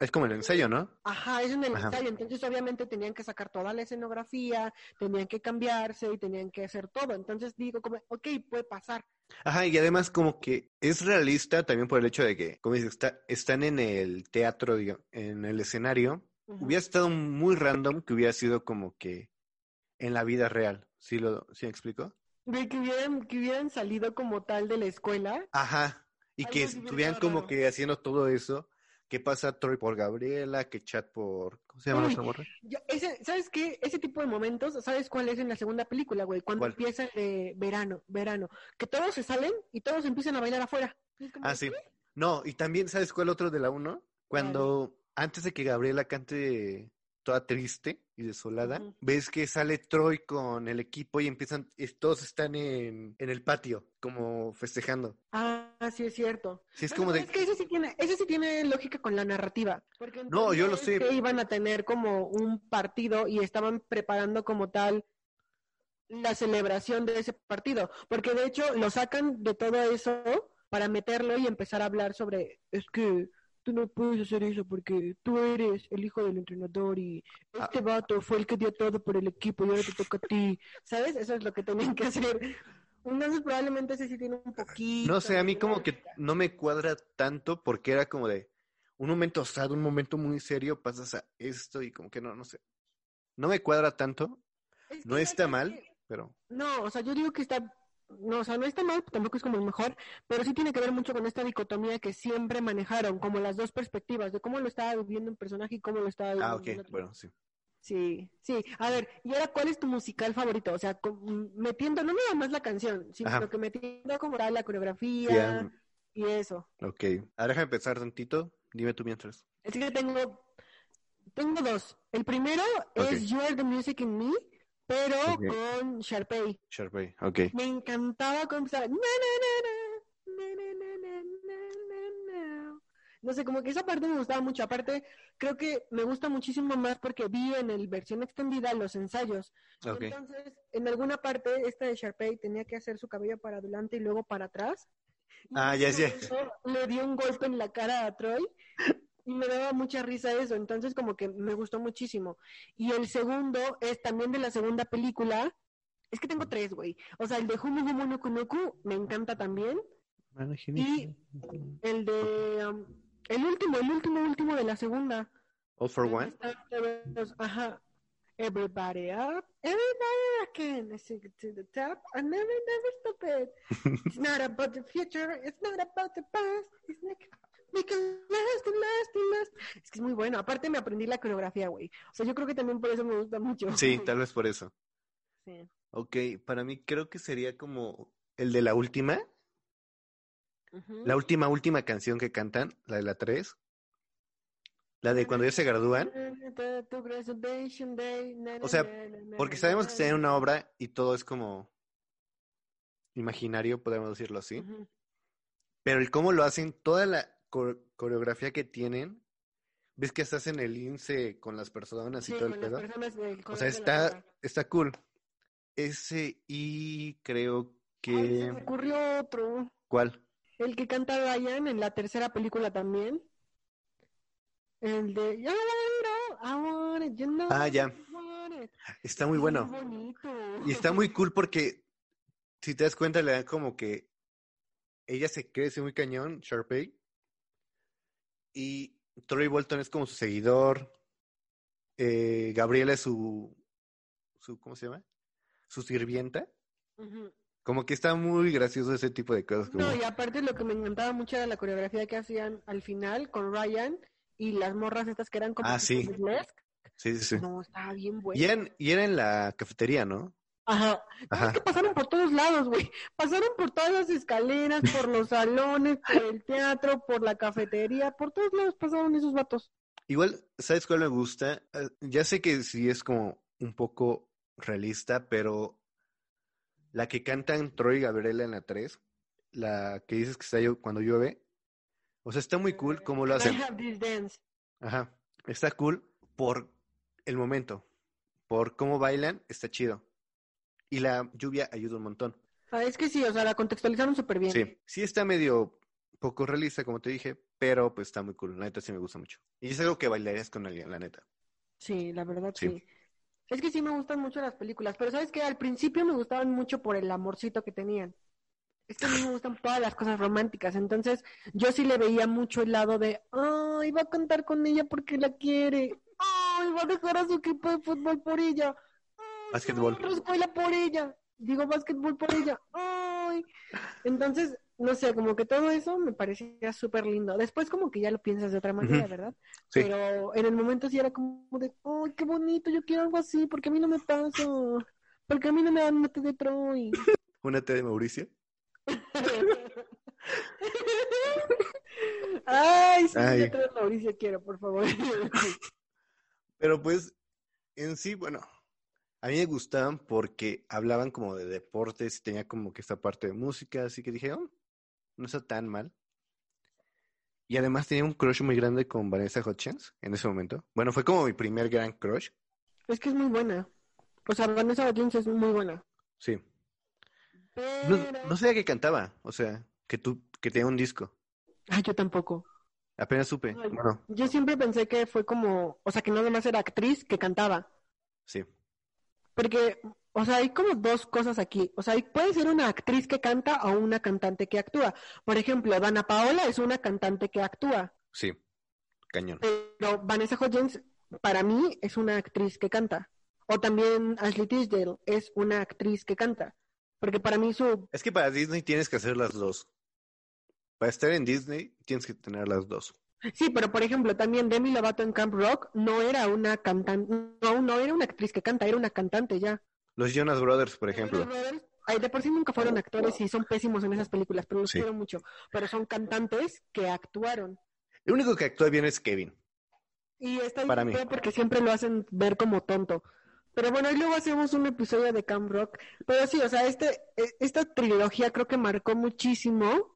es, como el ensayo, ¿no? Ajá, es el ensayo. Entonces, obviamente, tenían que sacar toda la escenografía, tenían que cambiarse y tenían que hacer todo. Entonces, digo, como, ok, puede pasar. Ajá, y además, como que es realista también por el hecho de que, como dices, está, están en el teatro, en el escenario. Hubiera estado muy random que hubiera sido como que en la vida real. ¿Sí, lo, ¿sí me explico? De que hubieran, que hubieran salido como tal de la escuela. Ajá. Y que estuvieran como que haciendo todo eso ¿Qué pasa Troy por Gabriela? ¿Qué chat por... ¿Cómo se llama esa morra? ¿Sabes qué? Ese tipo de momentos, ¿sabes cuál es en la segunda película, güey? Cuando empieza de verano, verano. Que todos se salen y todos empiezan a bailar afuera. Ah, sí. No, y también, ¿sabes cuál otro de la uno? Cuando, antes de que Gabriela cante toda triste y desolada, ves que sale Troy con el equipo y empiezan, todos están en, en el patio, como festejando. Ah, sí, es cierto. Sí, es como de... Es que ese sí, tiene, ese sí tiene lógica con la narrativa. Porque no, yo lo sé. Que iban a tener como un partido y estaban preparando como tal la celebración de ese partido. Porque de hecho lo sacan de todo eso para meterlo y empezar a hablar sobre, es que tú no puedes hacer eso porque tú eres el hijo del entrenador y ah. este vato fue el que dio todo por el equipo y ahora te toca a ti, ¿sabes? Eso es lo que tenían que hacer. Entonces probablemente ese sí tiene un poquito... No sé, a mí como que no me cuadra tanto porque era como de un momento osado, un momento muy serio, pasas a esto y como que no, no sé. No me cuadra tanto, no está mal, pero... No, o sea, yo digo que está no, o sea, no está mal, tampoco es como el mejor, pero sí tiene que ver mucho con esta dicotomía que siempre manejaron, como las dos perspectivas, de cómo lo estaba viviendo un personaje y cómo lo estaba viviendo Ah, ok, bueno, sí. Sí, sí. A ver, y ahora, ¿cuál es tu musical favorito? O sea, metiendo, no nada más la canción, sino que metiendo como la coreografía y eso. Ok. Ahora déjame empezar tantito. Dime tú mientras. Es que tengo, tengo dos. El primero es You Are the Music in Me pero con Sharpay. Sharpay, ok. Me encantaba comenzar. No sé, como que esa parte me gustaba mucho. Aparte, creo que me gusta muchísimo más porque vi en el versión extendida los ensayos. Entonces, en alguna parte, esta de Sharpay tenía que hacer su cabello para adelante y luego para atrás. Ah, ya, ya. Le dio un golpe en la cara a Troy me daba mucha risa eso, entonces como que me gustó muchísimo. Y el segundo es también de la segunda película, es que tengo tres, güey. O sea, el de Humu Humu no Kunoku me encanta también. Y el de... Um, el último, el último, último de la segunda. All for One. Ajá. Everybody up, everybody again. I sing it to the top. I never, never stop it. It's not about the future. It's not about the past. It's like and last. Es que es muy bueno. Aparte me aprendí la coreografía, güey. O sea, yo creo que también por eso me gusta mucho. Sí, tal vez por eso. Sí. Ok, para mí creo que sería como el de la última. La última, última canción que cantan, la de la 3. La de cuando ya se gradúan. O sea, porque sabemos que en una obra y todo es como imaginario, podemos decirlo así. Pero el cómo lo hacen, toda la coreografía que tienen, ves que estás en el INSE con las personas y todo el pedo. O sea, está, está cool. Ese y creo que... se me ocurrió otro. ¿Cuál? El que canta Ryan en la tercera película también. El de Ah, ya. Está muy bueno. y está muy cool porque si te das cuenta le dan como que ella se crece muy cañón, Sharpay. Y Troy Bolton es como su seguidor. Eh, Gabriela es su, su, ¿cómo se llama? Su sirvienta. Como que está muy gracioso ese tipo de cosas. No, y aparte lo que me encantaba mucho era la coreografía que hacían al final con Ryan y las morras estas que eran como... Ah, sí. Sí, sí, sí. No, estaba bien bueno. Y, era en la cafetería, ¿no? Ajá. Es que pasaron por todos lados, güey. Pasaron por todas las escaleras, por los salones, por el teatro, por la cafetería, por todos lados pasaron esos vatos. Igual, ¿sabes cuál me gusta? Eh, ya sé que sí es como un poco realista, pero la que cantan Troy y Gabriela en la 3, la que dices que está yo cuando llueve, o sea, está muy cool cómo lo hacen. Ajá, está cool por el momento, por cómo bailan, está chido. Y la lluvia ayuda un montón. Ah, es que sí, o sea, la contextualizaron súper bien. Sí, sí está medio poco realista, como te dije, pero pues está muy cool. La neta sí me gusta mucho. Y es algo que bailarías con alguien, la neta. Sí, la verdad sí. Es que sí me gustan mucho las películas, pero sabes que al principio me gustaban mucho por el amorcito que tenían. Es que a mí me gustan todas las cosas románticas, entonces yo sí le veía mucho el lado de, ay, va a cantar con ella porque la quiere, ay, va a dejar a su equipo de fútbol por ella, básquetbol, escuela por ella, digo básquetbol por ella, ay, entonces no sé, como que todo eso me parecía súper lindo. Después como que ya lo piensas de otra manera, ¿verdad? Sí. Pero en el momento sí era como de, ¡ay, qué bonito! Yo quiero algo así, porque a mí no me pasa. Porque a mí no me dan una té de Troy. ¿Una té de Mauricio? Ay, sí, Ay. té de Mauricio quiero, por favor. Pero pues, en sí, bueno, a mí me gustaban porque hablaban como de deportes y tenía como que esta parte de música, así que dije, oh, no está tan mal. Y además tenía un crush muy grande con Vanessa Hutchins en ese momento. Bueno, fue como mi primer gran crush. Es que es muy buena. O sea, Vanessa Hutchins es muy buena. Sí. No, no sabía que cantaba, o sea, que tú, que tenía un disco. Ah, yo tampoco. Apenas supe. bueno. Yo siempre pensé que fue como, o sea, que no más era actriz que cantaba. Sí. Porque o sea, hay como dos cosas aquí. O sea, puede ser una actriz que canta o una cantante que actúa. Por ejemplo, Dana Paola es una cantante que actúa. Sí, cañón. Pero Vanessa Hudgens, para mí, es una actriz que canta. O también Ashley Tisdale es una actriz que canta. Porque para mí su... Es que para Disney tienes que hacer las dos. Para estar en Disney tienes que tener las dos. Sí, pero por ejemplo, también Demi Lovato en Camp Rock no era una cantante, no, no era una actriz que canta, era una cantante ya. Los Jonas Brothers, por ejemplo. ay, de por sí nunca fueron actores y son pésimos en esas películas, pero los quiero mucho. Pero son cantantes que actuaron. El único que actúa bien es Kevin. Y está Para mí. porque siempre lo hacen ver como tonto. Pero bueno, y luego hacemos un episodio de Camp Rock. Pero sí, o sea, este, e, esta trilogía creo que marcó muchísimo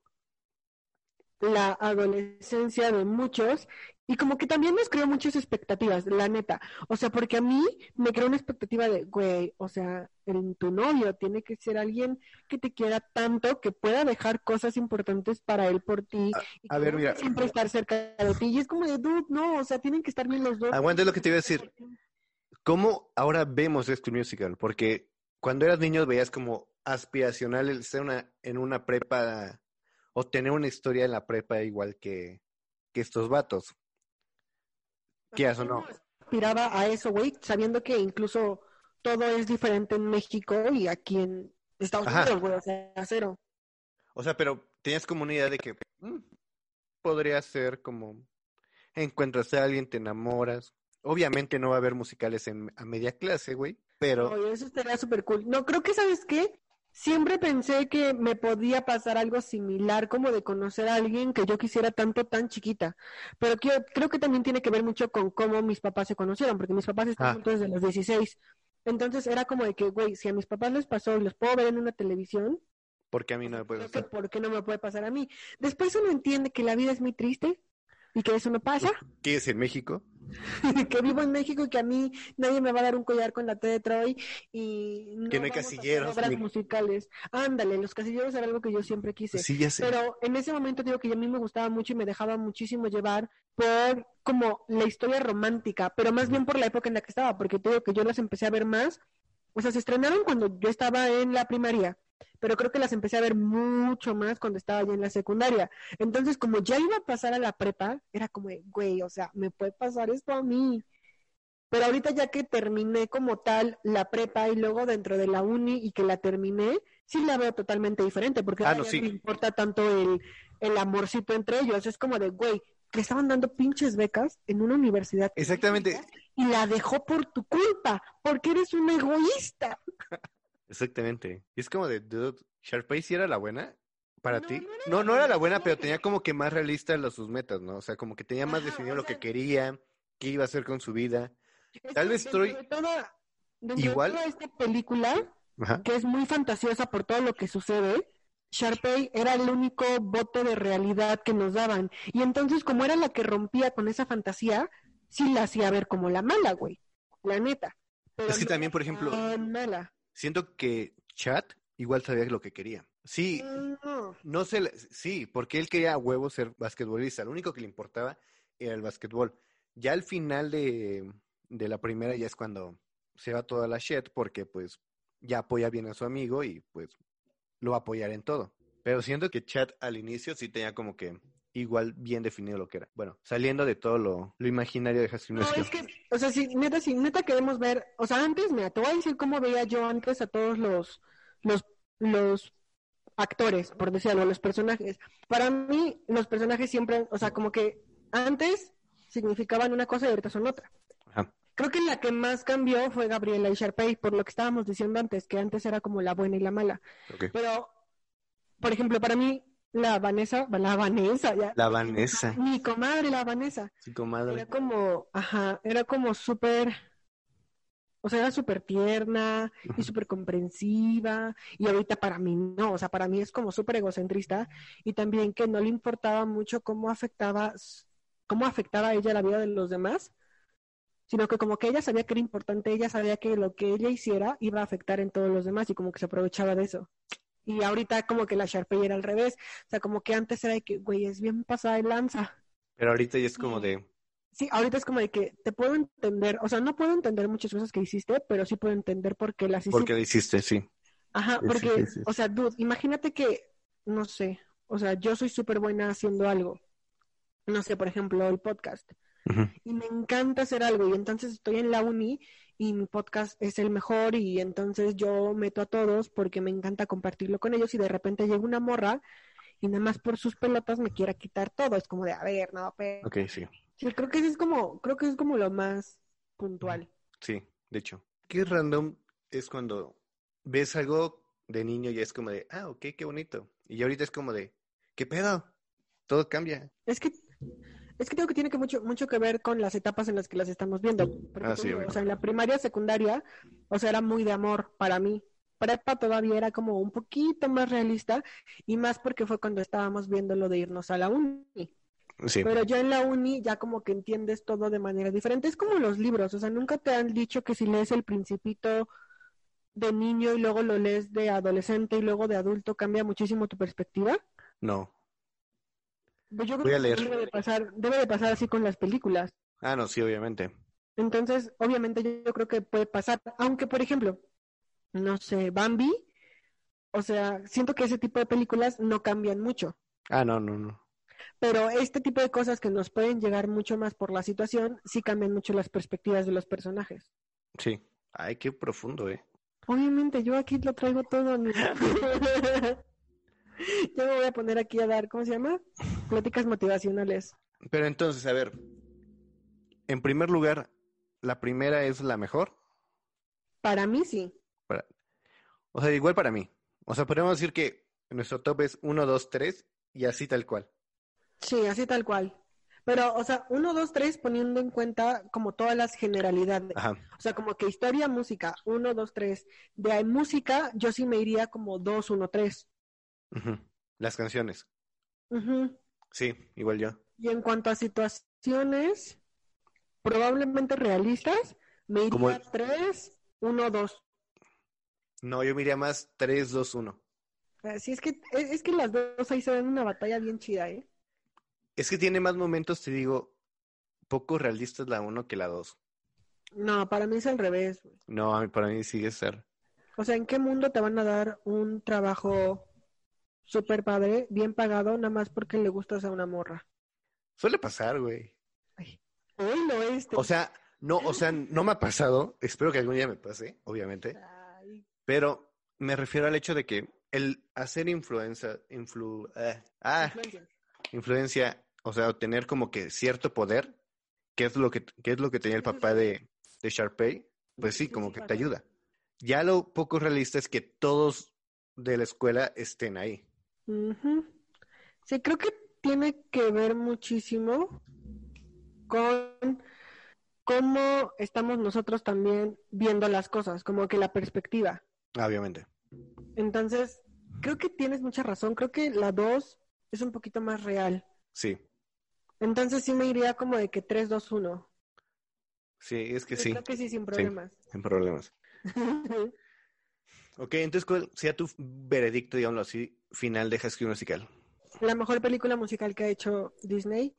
la adolescencia de muchos Y como que también nos creó muchas expectativas, la neta. O sea, porque a mí me creó una expectativa de, güey, o sea, en tu novio tiene que ser alguien que te quiera tanto que pueda dejar cosas importantes para él por ti. A, ver, mira. Siempre estar cerca de ti. Y es como de, dude, no, o sea, tienen que estar bien los dos. Aguanta lo que te iba a decir. ¿Cómo ahora vemos esto musical? Porque cuando eras niño veías como aspiracional el ser una, en una prepa o tener una historia en la prepa igual que, que estos vatos. ¿Qué o no? Aspiraba a eso, güey, sabiendo que incluso todo es diferente en México y aquí en Estados Unidos, güey, o sea, cero. O sea, pero tenías como una idea de que mm, podría ser como encuentras a alguien, te enamoras. Obviamente no va a haber musicales en, a media clase, güey, pero... Oye, eso estaría súper cool. No, creo que, ¿sabes qué? Siempre pensé que me podía pasar algo similar, como de conocer a alguien que yo quisiera tanto, tan chiquita. Pero creo que también tiene que ver mucho con cómo mis papás se conocieron, porque mis papás están ah. juntos desde los 16. Entonces era como de que, güey, si a mis papás les pasó y los puedo ver en una televisión. ¿Por qué a mí no me puede pasar? ¿Por qué no me puede pasar a mí? Después uno entiende que la vida es muy triste y que eso no pasa. ¿Qué es en México? que vivo en México y que a mí nadie me va a dar un collar con la T de Troy y no que no hay casilleros obras musicales. Ándale, los casilleros era algo que yo siempre quise. Sí, ya sé. Pero en ese momento digo que a mí me gustaba mucho y me dejaba muchísimo llevar por como la historia romántica, pero más bien por la época en la que estaba, porque te digo que yo las empecé a ver más. O sea, se estrenaron cuando yo estaba en la primaria pero creo que las empecé a ver mucho más cuando estaba ya en la secundaria. Entonces, como ya iba a pasar a la prepa, era como, güey, o sea, me puede pasar esto a mí. Pero ahorita ya que terminé como tal la prepa y luego dentro de la uni y que la terminé, sí la veo totalmente diferente, porque ah, no, sí. me importa tanto el, el amorcito entre ellos. Es como de, güey, que estaban dando pinches becas en una universidad. Exactamente. Y la dejó por tu culpa, porque eres un egoísta. Exactamente. Y es como de, dude, Sharpay sí era la buena para ti. No, no era la buena, pero tenía como que más realista los, sus metas, ¿no? O sea, como que tenía más definido lo que quería, qué iba a hacer con su vida. Tal vez estoy igual. De esta película, que es muy fantasiosa por todo lo que sucede, Sharpay era el único voto de realidad que nos daban. Y entonces, como era la que rompía con esa fantasía, sí la hacía ver como la mala, güey. La neta. es que también, por ejemplo, mala siento que Chat igual sabía lo que quería. Sí, no, sé, sí, porque él quería a huevo ser basquetbolista. Lo único que le importaba era el basquetbol. Ya al final de, de la primera ya es cuando se va toda la shit porque pues ya apoya bien a su amigo y pues lo va a apoyar en todo. Pero siento que Chat al inicio sí tenía como que igual bien definido lo que era. Bueno, saliendo de todo lo, lo imaginario de High No, es que, o sea, si neta, si neta queremos ver, o sea, antes, mira, te voy a decir cómo veía yo antes a todos los, los, los actores, por decirlo, los personajes. Para mí, los personajes siempre, o sea, como que antes significaban una cosa y ahorita son otra. Creo que la que más cambió fue Gabriela y Sharpay, por lo que estábamos diciendo antes, que antes era como la buena y la mala. Pero, por ejemplo, para mí, la Vanessa, la Vanessa, ya. La Vanessa. Mi comadre, la Vanessa. Su comadre. Era como, ajá, era como súper, o sea, era súper tierna y súper comprensiva. Y ahorita para mí no, o sea, para mí es como súper egocentrista y también que no le importaba mucho cómo afectaba, cómo afectaba a ella la vida de los demás, sino que como que ella sabía que era importante, ella sabía que lo que ella hiciera iba a afectar en todos los demás y como que se aprovechaba de eso. Y ahorita como que la Sharpay era al revés. O sea, como que antes era de que, güey, es bien pasada de lanza. Pero ahorita ya es como de... Sí, ahorita es como de que te puedo entender, o sea, no puedo entender muchas cosas que hiciste, pero sí puedo entender por qué las hiciste. Por qué hiciste, sí. Ajá, porque, o sea, dude, imagínate que, no sé, o sea, yo soy súper buena haciendo algo. No sé, por ejemplo, el podcast. Y me encanta hacer algo y entonces estoy en la uni y mi podcast es el mejor y entonces yo meto a todos porque me encanta compartirlo con ellos y de repente llega una morra y nada más por sus pelotas me quiera quitar todo. Es como de, a ver, no, pero... Ok, sí. Sí, creo que es como, creo que es como lo más puntual. Sí, de hecho. Qué random es cuando ves algo de niño y es como de, ah, ok, qué bonito. Y ahorita es como de, ¿qué pedo? Todo cambia. Es que es que creo que tiene que mucho, mucho que ver con las etapas en las que las estamos viendo. Ah, sí, o sea, en la primaria, secundaria, o sea, era muy de amor para mí. Prepa todavía era como un poquito más realista y más porque fue cuando estábamos viendo lo de irnos a la uni. Sí. Pero ya en la uni ya como que entiendes todo de manera diferente. Es como los libros, o sea, nunca te han dicho que si lees El Principito de niño y luego lo lees de adolescente y luego de adulto cambia muchísimo tu perspectiva. No. Pues yo creo Voy a que leer. Debe de, pasar, debe de pasar así con las películas. Ah, no, sí, obviamente. Entonces, obviamente yo, yo creo que puede pasar, aunque por ejemplo, no sé, Bambi, o sea, siento que ese tipo de películas no cambian mucho. Ah, no, no, no. Pero este tipo de cosas que nos pueden llegar mucho más por la situación, sí cambian mucho las perspectivas de los personajes. Sí. Ay, qué profundo, eh. Obviamente, yo aquí lo traigo todo. yo me voy a poner aquí a dar, ¿cómo se llama? Pláticas motivacionales. Pero entonces, a ver. En primer lugar, la primera es la mejor. Para mí sí. Para... O sea, igual para mí. O sea, podemos decir que nuestro top es 1, 2, 3 y así tal cual. Sí, así tal cual. Pero, o sea, uno, dos, tres, poniendo en cuenta como todas las generalidades. Ajá. O sea, como que historia, música, uno, dos, tres. De ahí, música, yo sí me iría como dos, uno, tres. Ujú. Las canciones. Ujú. Sí, igual yo. Y en cuanto a situaciones probablemente realistas, me iría Como el- tres, uno, dos. No, yo me iría más 3, 2, 1. Así es que, es, es que las dos ahí se ven una batalla bien chida, ¿eh? Es que tiene más momentos, te digo, poco realistas la 1 que la 2. No, para mí es al revés. güey. No, para mí sigue ser. O sea, ¿en qué mundo te van a dar un trabajo súper padre, bien pagado, nada más porque le gustas a una morra? Suele pasar, güey. Hoy lo este. O sea, no, o sea, no me ha pasado. Espero que algún día me pase, obviamente. Ay, Pero me refiero al hecho de que el hacer influencia, influ, eh, ah, influencer. influencia, o sea, obtener como que cierto poder, que es lo que, que es lo que tenía el papá de, de Sharpay, pues sí, como que te ayuda. Ya lo poco realista es que todos de la escuela estén ahí. Sí, creo que tiene que ver muchísimo con cómo estamos nosotros también viendo las cosas, como que la perspectiva. Obviamente. Entonces, creo que tienes mucha razón. Creo que la 2 es un poquito más real. Sí, Entonces sí me iría como de que 3, 2, 1. sí, es que Yo sí, Creo que sí, sin problemas. sin problemas. Ok, entonces, ¿cuál sea tu veredicto, digámoslo así, final de High Musical? La mejor película musical que ha hecho Disney.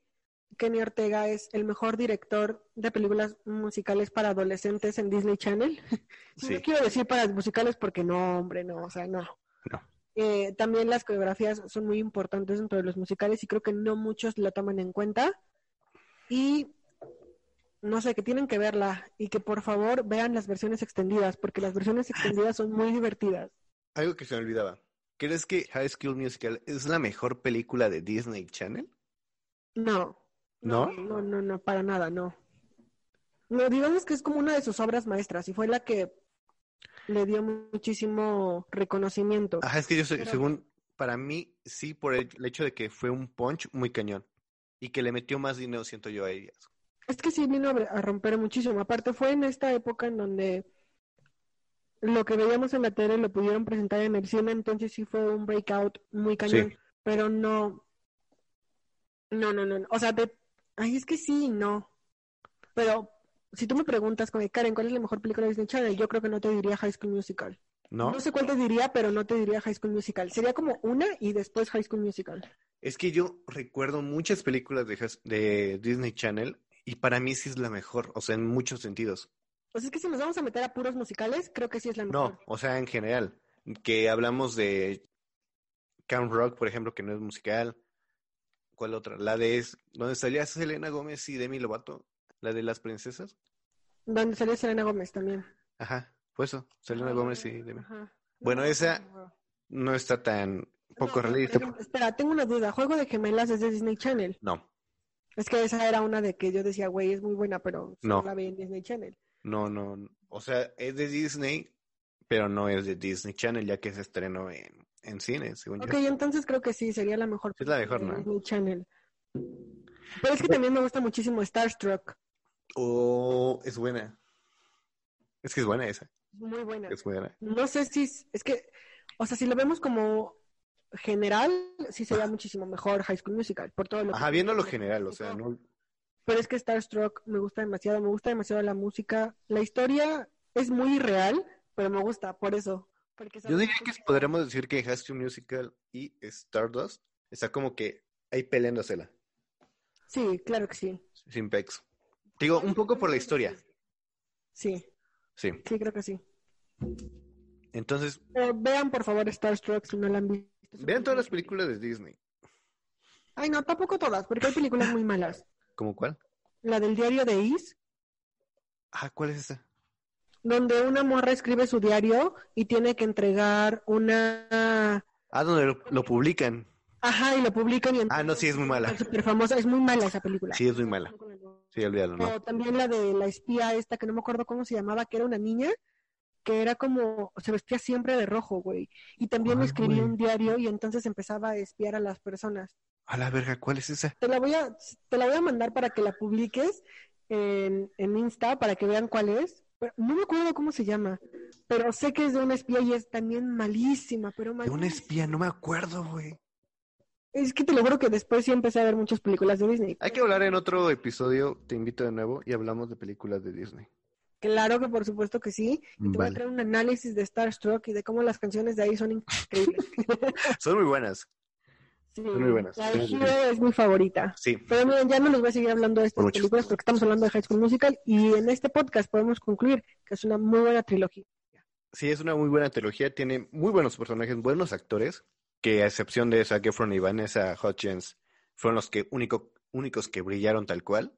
Kenny Ortega es el mejor director de películas musicales para adolescentes en Disney Channel. Sí. No quiero decir para musicales porque no, hombre, no, o sea, no. No. Eh, también las coreografías son muy importantes dentro de los musicales y creo que no muchos la toman en cuenta. Y no sé, que tienen que verla y que por favor vean las versiones extendidas porque las versiones extendidas son muy divertidas. Algo que se me olvidaba. ¿Crees que High School Musical es la mejor película de Disney Channel? No. ¿No? No, no, no, para nada, no. No, digamos que es como una de sus obras maestras y fue la que le dio muchísimo reconocimiento. Ajá, es que yo Pero- según, para mí, sí, por el, el hecho de que fue un punch muy cañón. Y que le metió más dinero, siento yo, a ellas. Es que sí vino a romper muchísimo. Aparte fue en esta época en donde lo que veíamos en la tele lo pudieron presentar en el cine, entonces sí fue un breakout muy cañón. Sí. Pero no, no, no, no. no. O sea, de... ay, es que sí, no. Pero si tú me preguntas, Karen, ¿cuál es la mejor película de Disney Channel? Yo creo que no te diría High School Musical. ¿No? No sé cuál te diría, pero no te diría High School Musical. Sería como una y después High School Musical. Es que yo recuerdo muchas películas de, de Disney Channel y para mí sí es la mejor, o sea, en muchos sentidos. Pues es que si nos vamos a meter a puros musicales, creo que sí es la mejor. No, o sea, en general. Que hablamos de Camp Rock, por ejemplo, que no es musical. ¿Cuál otra? La de donde salía Selena Gómez y Demi Lovato, la de las princesas. Donde salió Selena Gómez también. Ajá, fue eso, Selena Gómez y Demi. Ajá. Bueno, No, esa- no. Está tan poco No, realista. espera, tengo una duda. Juego de gemelas es de Disney Channel. No, Es que esa era una de que yo decía, güey, es muy buena, pero No. la vi en Disney Channel. no, no. O sea, es de Disney, pero no es de Disney Channel, ya que se estrenó en, en cine, según Ok, yo. entonces creo que sí, sería la mejor. Es la mejor, de ¿no? Disney Channel. Pero es que también me gusta muchísimo Starstruck. Oh, es buena. Es que es buena esa. Muy buena. Es buena. No sé si es, es que, o sea, si lo vemos como general, sí sería muchísimo mejor High School Musical, por todo lo Ajá, viendo lo general, o sea, no... Pero es que Starstruck me gusta demasiado, me gusta demasiado la música, la historia es muy irreal, pero me gusta, por eso. Yo diría que podríamos decir que High School Musical y Stardust está como que ahí peleándosela. Sí, claro que sí. Sin pex. Digo, un poco por la historia. Sí. Sí. Sí, creo que sí. Entonces. vean, por favor, Starstruck si no la han visto. Vean todas las películas de Disney. Ay, no, tampoco todas, porque hay películas muy malas. ¿Cómo cuál? La del diario de Is. Ah, ¿cuál es esa? Donde una morra escribe su diario y tiene que entregar una. Ah, donde lo, publican. Ajá, y lo publican y Ah, no, sí, es muy mala. Es súper famosa, es muy mala esa película. Sí, es muy mala. Sí, olvídalo, ¿no? O también la de la espía esta, que no me acuerdo cómo se llamaba, que era una niña, que era como, se vestía siempre de rojo, güey. Y también escribía un diario y entonces empezaba a espiar a las personas. A la verga, ¿cuál es esa? Te la voy a, te la voy a mandar para que la publiques en, en Insta, para que vean cuál es. no me acuerdo cómo se llama, pero sé que es de una espía y es también malísima, pero malísima. De una espía, no me acuerdo, güey. Es que te lo juro que después sí empecé a ver muchas películas de Disney. Hay que hablar en otro episodio, te invito de nuevo, y hablamos de películas de Disney. Claro que por supuesto que sí. Y te voy a traer un análisis de Starstruck y de cómo las canciones de ahí son increíbles. son muy buenas. Sí, son muy buenas. La de es mi favorita. Sí. Pero miren, ya no les voy a seguir hablando de estas películas porque estamos hablando de High School Musical y en este podcast podemos concluir que es una muy buena trilogía. Sí, es una muy buena trilogía. Tiene muy buenos personajes, buenos actores que a excepción de Zac Efron y Vanessa Hutchins, fueron los que único, únicos que brillaron tal cual.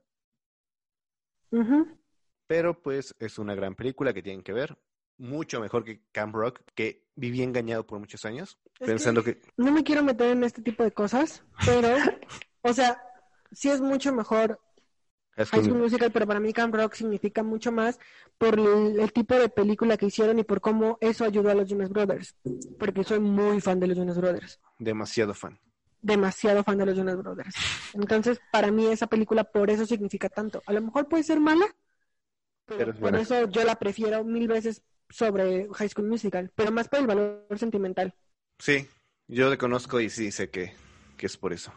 Pero pues es una gran película que tienen que ver. Mucho mejor que Camp Rock, que viví engañado por muchos años, pensando que, No me quiero meter en este tipo de cosas, pero, o sea, sí es mucho mejor High School Musical, pero para mí Camp Rock significa mucho más por el, tipo de película que hicieron y por cómo eso ayudó a los Jonas Brothers. Porque soy muy fan de los Jonas Brothers. Demasiado fan. Demasiado fan de los Jonas Brothers. Entonces, para mí esa película por eso significa tanto. A lo mejor puede ser mala, pero, por eso yo la prefiero mil veces sobre High School Musical, pero más por el valor sentimental. Sí, yo le conozco y sí sé que, que es por eso.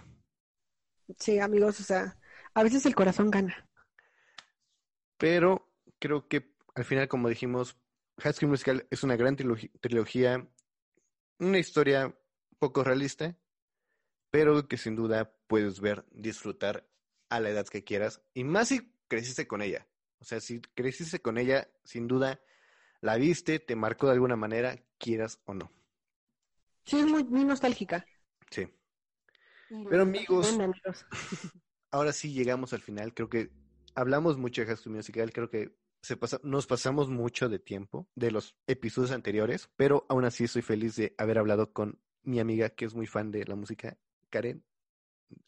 Sí, amigos, o sea, a veces el corazón gana. Pero creo que al final, como dijimos, High School Musical es una gran trilogía, una historia poco realista, pero que sin duda puedes ver, disfrutar a la edad que quieras, y más si creciste con ella. O sea, si creciste con ella, sin duda la viste, te marcó de alguna manera, quieras o no. Sí, es muy, nostálgica. Sí. Pero amigos, ahora sí llegamos al final. Creo que hablamos mucho de High Musical. Creo que se pasa, nos pasamos mucho de tiempo de los episodios anteriores, pero aún así soy feliz de haber hablado con mi amiga que es muy fan de la música, Karen,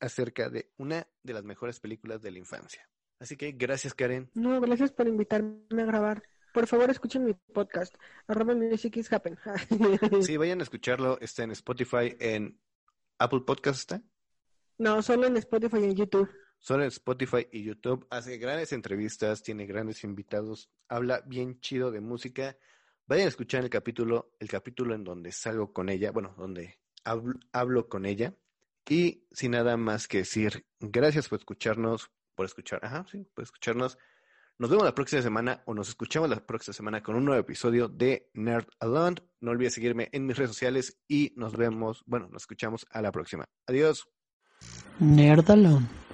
acerca de una de las mejores películas de la infancia. Así que gracias, Karen. No, gracias por invitarme a grabar. Por favor, escuchen mi podcast, arroba music is happen. sí, vayan a escucharlo. Está en Spotify, en Apple Podcast, ¿está? No, solo en Spotify y en YouTube. Solo en Spotify y YouTube. Hace grandes entrevistas, tiene grandes invitados, habla bien chido de música. Vayan a escuchar el capítulo, el capítulo en donde salgo con ella, bueno, donde hablo, con ella. Y sin nada más que decir, gracias por escucharnos, por escuchar, ajá, sí, por escucharnos. Nos vemos la próxima semana o nos escuchamos la próxima semana con un nuevo episodio de Nerd Alone. No olvides seguirme en mis redes sociales y nos vemos, bueno, nos escuchamos a la próxima. Adiós. Nerd Alone.